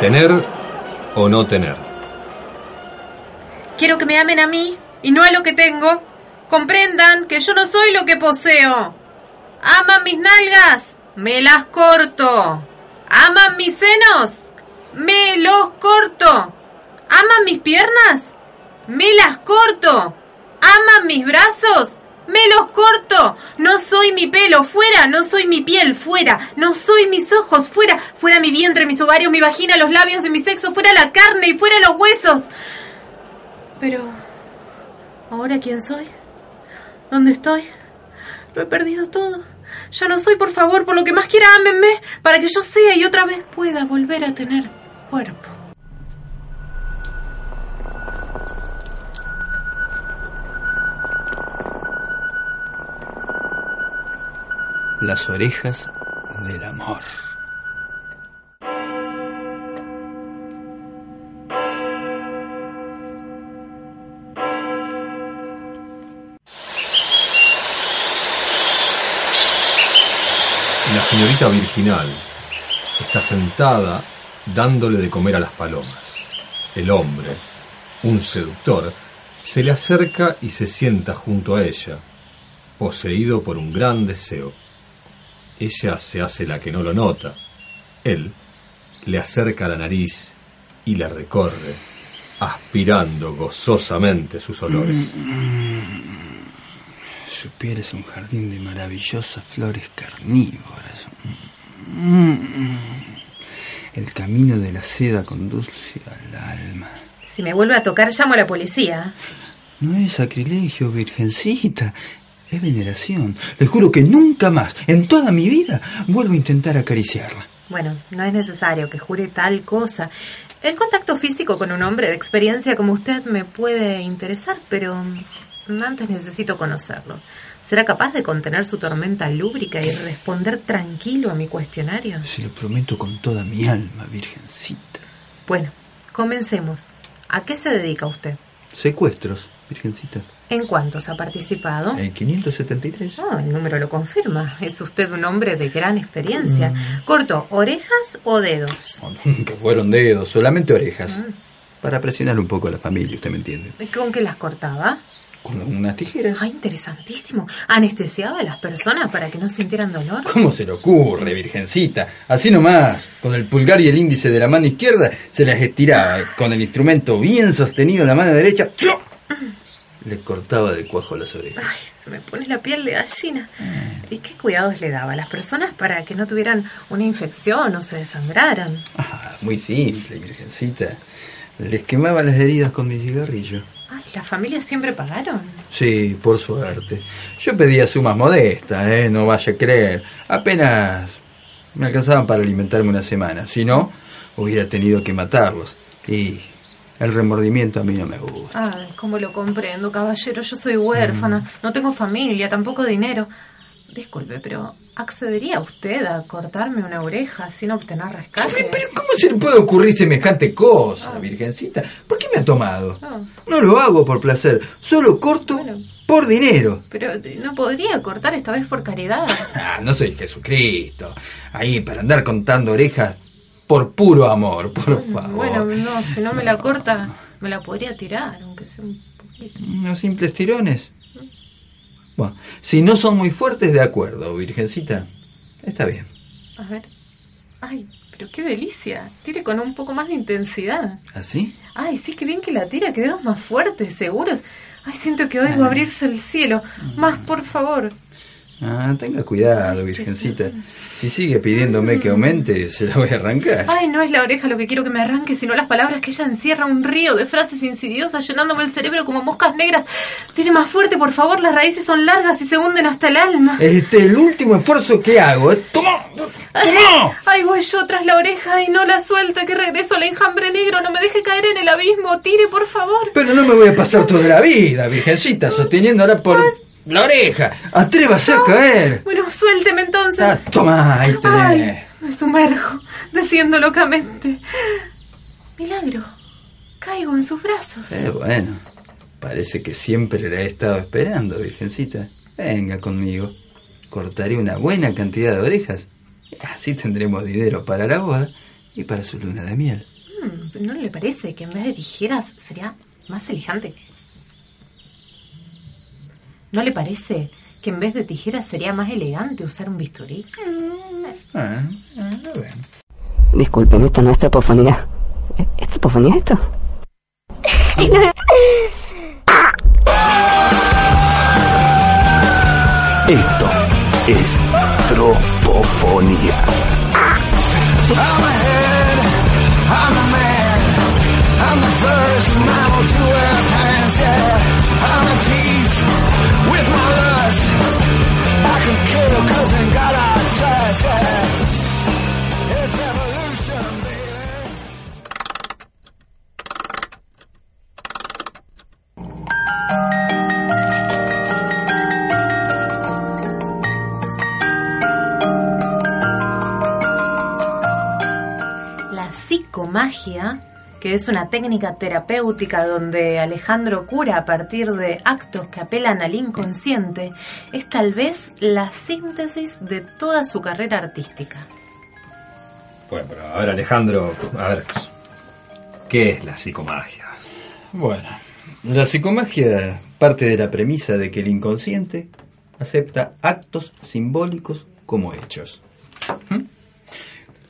¿Tener o no tener? Quiero que me amen a mí y no a lo que tengo. Comprendan que yo no soy lo que poseo. ¿Aman mis nalgas? Me las corto. ¿Aman mis senos? Me los corto. ¿Aman mis piernas? Me las corto. ¿Aman mis brazos? Me los corto. No soy mi pelo, fuera. No soy mi piel, fuera. No soy mis ojos, fuera. Fuera mi vientre, mis ovarios, mi vagina, los labios de mi sexo, fuera la carne y fuera los huesos. Pero... ¿Ahora quién soy? ¿Dónde estoy? Lo he perdido todo. Ya no soy, por favor, por lo que más quiera, ámenme, para que yo sea y otra vez pueda volver a tener cuerpo. Las orejas del amor. Señorita virginal, está sentada dándole de comer a las palomas. El hombre, un seductor, se le acerca y se sienta junto a ella, poseído por un gran deseo. Ella se hace la que no lo nota. Él le acerca la nariz y la recorre, aspirando gozosamente sus olores. Su piel es un jardín de maravillosas flores carnívoras. Mm. El camino de la seda conduce al alma. Si me vuelve a tocar, llamo a la policía. No es sacrilegio, virgencita. Es veneración. Le juro que nunca más, en toda mi vida, vuelvo a intentar acariciarla. Bueno, no es necesario que jure tal cosa. El contacto físico con un hombre de experiencia como usted me puede interesar, pero antes necesito conocerlo. ¿Será capaz de contener su tormenta lúbrica y responder tranquilo a mi cuestionario? Se lo prometo con toda mi alma, virgencita. Bueno, comencemos. ¿A qué se dedica usted? Secuestros, virgencita. ¿En cuántos ha participado? En 573. Oh, el número lo confirma. Es usted un hombre de gran experiencia. ¿Cortó orejas o dedos? Que fueron dedos, solamente orejas. Para presionar un poco a la familia, usted me entiende. ¿Y ¿Con qué las cortaba? Con unas tijeras. Ah, interesantísimo. ¿Anestesiaba a las personas para que no sintieran dolor? ¿Cómo se le ocurre, virgencita? Así nomás, con el pulgar y el índice de la mano izquierda, se las estiraba. Con el instrumento bien sostenido en la mano derecha, ¡tru! le cortaba de cuajo las orejas. Ay, se me pone la piel de gallina. ¿Y qué cuidados le daba a las personas para que no tuvieran una infección o se desangraran? Ah, muy simple, virgencita. Les quemaba las heridas con mi cigarrillo. Ay, ¿la familia siempre pagaron? Sí, por suerte. Yo pedía sumas modestas, ¿eh? No vaya a creer. Apenas me alcanzaban para alimentarme una semana. Si no, hubiera tenido que matarlos. Y el remordimiento a mí no me gusta. Ay, cómo lo comprendo, caballero. Yo soy huérfana, no tengo familia, tampoco dinero. Disculpe, pero ¿accedería usted a cortarme una oreja sin obtener rescate? Pero ¿cómo se le puede ocurrir semejante cosa, virgencita? ¿Por qué me ha tomado? Ah, No lo hago por placer, solo corto por dinero. pero eh, no podría cortar esta vez por caridad. Ah, no soy Jesucristo. Ahí para andar contando orejas por puro amor, por favor. Bueno, no, si no me la corta, me la podría tirar, aunque sea un poquito. Unos simples tirones. Bueno, si no son muy fuertes, de acuerdo, virgencita. Está bien. A ver. Ay, pero qué delicia. Tire con un poco más de intensidad. ¿Así? Ay, sí, qué bien que la tira, que dedos más fuertes, seguros. Ay, siento que oigo abrirse el cielo. Más, por favor. Ah, tenga cuidado, virgencita. Si sigue pidiéndome que aumente, se la voy a arrancar. Ay, no es la oreja lo que quiero que me arranque, sino las palabras que ella encierra, un río de frases insidiosas llenándome el cerebro como moscas negras. Tire más fuerte, por favor, las raíces son largas y se hunden hasta el alma. Este es el último esfuerzo que hago. ¿eh? ¡Toma! ¡Toma! Ay, voy yo tras la oreja y no la suelta, que regreso al enjambre negro, no me deje caer en el abismo. Tire, por favor. Pero no me voy a pasar toda la vida, virgencita, sosteniéndola por la oreja. Atrévase a caer. Bueno, suélteme entonces. Ah, toma, ahí tenés. Ay, me sumerjo, desciendo locamente. Milagro, caigo en sus brazos. Eh, bueno, parece que siempre la he estado esperando, virgencita. Venga conmigo. Cortaré una buena cantidad de orejas. Así tendremos dinero para la boda y para su luna de miel. Mm, ¿No le parece que en vez de tijeras sería más elegante? ¿No le parece que en vez de tijeras sería más elegante usar un bisturí? Ah, ah, bueno. Disculpen, esto no es tropofonía. ¿Es tropofonía esto? Esto es tropofonía. I'm ahead, I'm a man. I'm the first mammal to wear psicomagia, que es una técnica terapéutica donde Alejandro cura a partir de actos que apelan al inconsciente, es tal vez la síntesis de toda su carrera artística. Bueno, pero a ver, Alejandro, a ver, ¿qué es la psicomagia? Bueno, la psicomagia parte de la premisa de que el inconsciente acepta actos simbólicos como hechos. ¿Mm?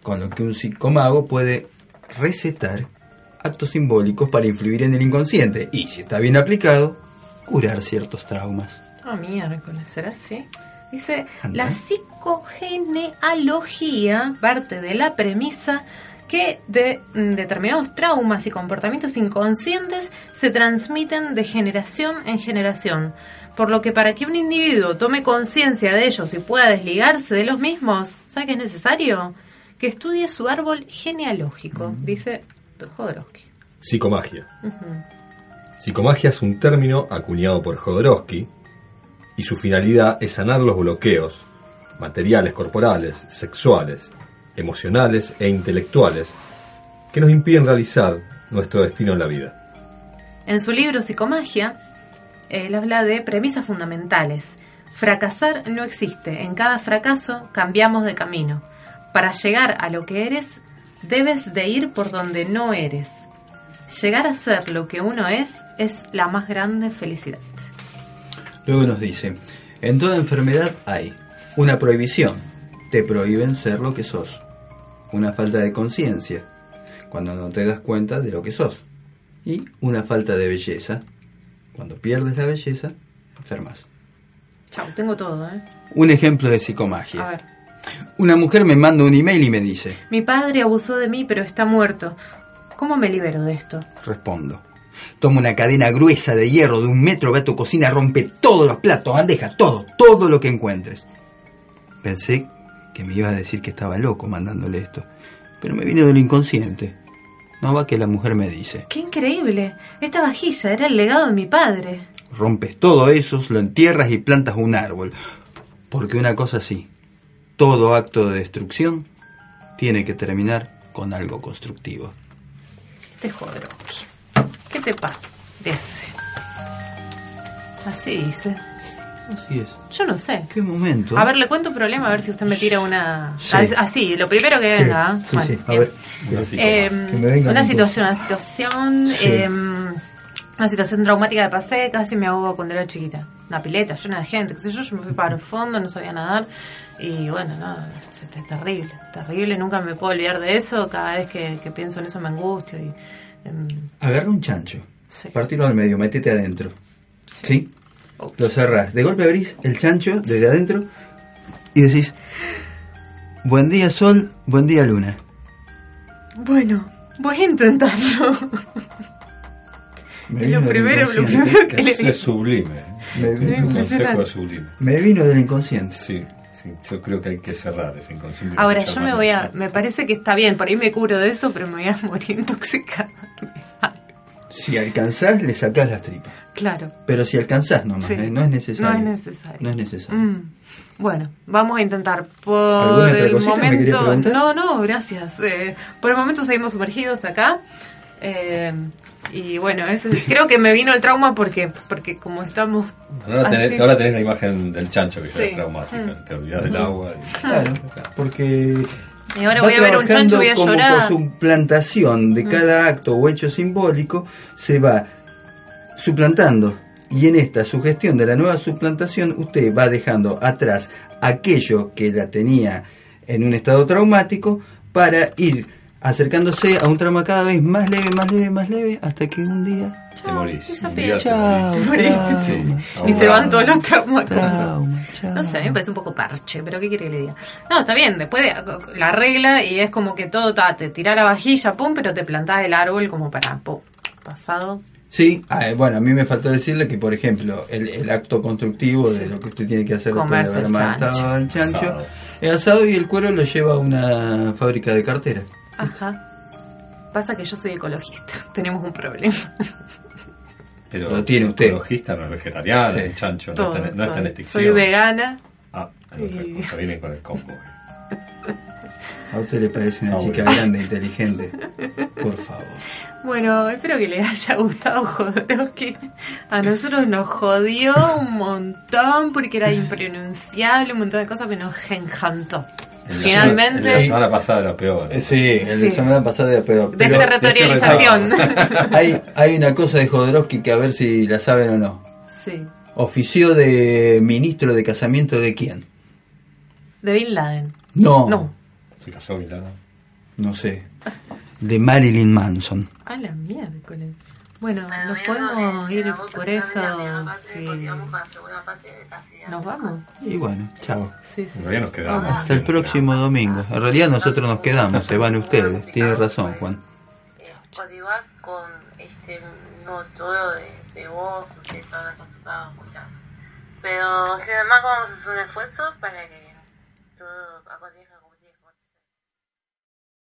Con lo que un psicomago puede recetar actos simbólicos para influir en el inconsciente y, si está bien aplicado, curar ciertos traumas. Ah, miércoles, ¿será así? Dice, Anda. la psicogenealogía parte de la premisa que de mm, determinados traumas y comportamientos inconscientes se transmiten de generación en generación, por lo que para que un individuo tome conciencia de ellos y pueda desligarse de los mismos, ¿sabe qué es necesario? Que estudie su árbol genealógico, dice Jodorowsky. Psicomagia. Psicomagia es un término acuñado por Jodorowsky y su finalidad es sanar los bloqueos materiales, corporales, sexuales, emocionales e intelectuales que nos impiden realizar nuestro destino en la vida. En su libro Psicomagia, él habla de premisas fundamentales. Fracasar no existe. En cada fracaso cambiamos de camino. Para llegar a lo que eres, debes de ir por donde no eres. Llegar a ser lo que uno es es la más grande felicidad. Luego nos dice, en toda enfermedad hay una prohibición, te prohíben ser lo que sos. Una falta de conciencia, cuando no te das cuenta de lo que sos. Y una falta de belleza, cuando pierdes la belleza, enfermas. Chau, tengo todo, ¿eh? Un ejemplo de A psicomagia. ver. Una mujer me manda un email y me dice, Mi padre abusó de mí, pero está muerto. ¿Cómo me libero de esto? respondo, toma una cadena gruesa de hierro de un metro, ve a tu cocina, rompe todos los platos, bandejas, todo, todo lo que encuentres. Pensé que me iba a decir que estaba loco mandándole esto, pero me vino del inconsciente. No va que la mujer me dice, ¡Qué increíble! Esta vajilla era el legado de mi padre. rompes todo eso, lo entierras y plantas un árbol. Porque una cosa así, todo acto de destrucción tiene que terminar con algo constructivo. Este Jodorowsky. ¿Qué te parece? Así dice. Así es. Yo no sé. ¿Qué momento? A ver, le cuento un problema, a ver si usted me tira una... Sí. As- Así, lo primero que venga. ¿eh? sí, Bueno, sí, a ver. Eh, Que me venga una un situación, una situación... Sí. eh, una situación traumática de pasé, casi me ahogo cuando era chiquita. Una pileta llena de gente, qué sé yo, yo me fui para el fondo, no sabía nadar. Y bueno, no, es, es terrible, terrible, nunca me puedo olvidar de eso. Cada vez que, que pienso en eso me angustio. Y, em, Agarra un chancho, partirlo al medio, metete adentro. ¿Sí? Lo cerrás. De golpe abrís el chancho desde adentro y decís: Buen día, sol, buen día, luna. Bueno, voy a intentarlo. Me Es lo primero, lo primero que le Es, es sublime. Me Es vino- un consejo es sublime. Me vino del inconsciente. Sí, sí, yo creo que hay que cerrar ese inconsciente. Ahora, yo me voy a. Me parece que está bien, por ahí me curo de eso, pero me voy a morir intoxicada. Si alcanzás, le sacás las tripas. Claro. Pero si alcanzás nomás, Sí. ¿eh? no es necesario. No es necesario. No es necesario. Mm. Bueno, vamos a intentar. Por ¿Alguna otra el me momento. No, no, gracias. Eh, por el momento seguimos sumergidos acá. Eh, y bueno, ese, creo que me vino el trauma porque porque como estamos. Ahora tenés, así- ahora tenés la imagen del chancho que ya Sí. es traumática. Mm. Te olvidás del agua. y- Claro, porque. Y ahora voy a ver un chancho, voy a como llorar. Por suplantación de Mm. cada acto o hecho simbólico, se va suplantando. Y en esta sugestión de la nueva suplantación, usted va dejando atrás aquello que la tenía en un estado traumático para ir acercándose a un trauma cada vez más leve, más leve, más leve, hasta que un día Te morís. esa Un día te morís. Sí. Y se van todos los traumas. Trauma, No sé, a mí me parece un poco parche, pero ¿qué quiere que le diga? No, está bien, después de, la regla y es como que todo ta, te tira la vajilla, pum, pero te plantás el árbol como para, pum, pasado. Sí, ah, eh, bueno, a mí me faltó decirle que, por ejemplo, el, el acto constructivo de lo que usted tiene que hacer después de Comerse haber el matado chancho. al chancho Asado. es asado y el cuero lo lleva a una fábrica de cartera. Ajá. Pasa que yo soy ecologista, tenemos un problema. Pero Lo tiene usted. Ecologista, no es vegetariano, Sí. el chancho Todo, no, está, no está en soy, extinción. soy vegana. Ah, es Y- cosa, viene con el combo. ¿A usted le parece una Ah, chica bueno. grande, inteligente? Por favor. Bueno, espero que les haya gustado Jodorowsky. A nosotros nos jodió un montón porque era impronunciable, un montón de cosas, pero nos encantó. La Finalmente- de la semana pasada era peor. Eh, Sí, el Sí. la semana pasada era peor. pero- Desterritorialización. hay, hay una cosa de Jodorowsky que a ver si la saben o no. Sí. Ofició de ministro de casamiento de quién? De Bin Laden. No. No. Se casó Bin Laden. No sé. De Marilyn Manson. A la miércoles. Bueno, nos podemos ir por eso. Sí. Nos vamos. Y bueno, chao. Sí, sí. En realidad nos quedamos. Hasta el próximo domingo. En realidad nosotros nos quedamos, se van ustedes. Tiene razón, Juan. Codivat con este nuevo todo de, de voz que están acostumbrados a escuchar. Pero sin embargo vamos a hacer un esfuerzo para que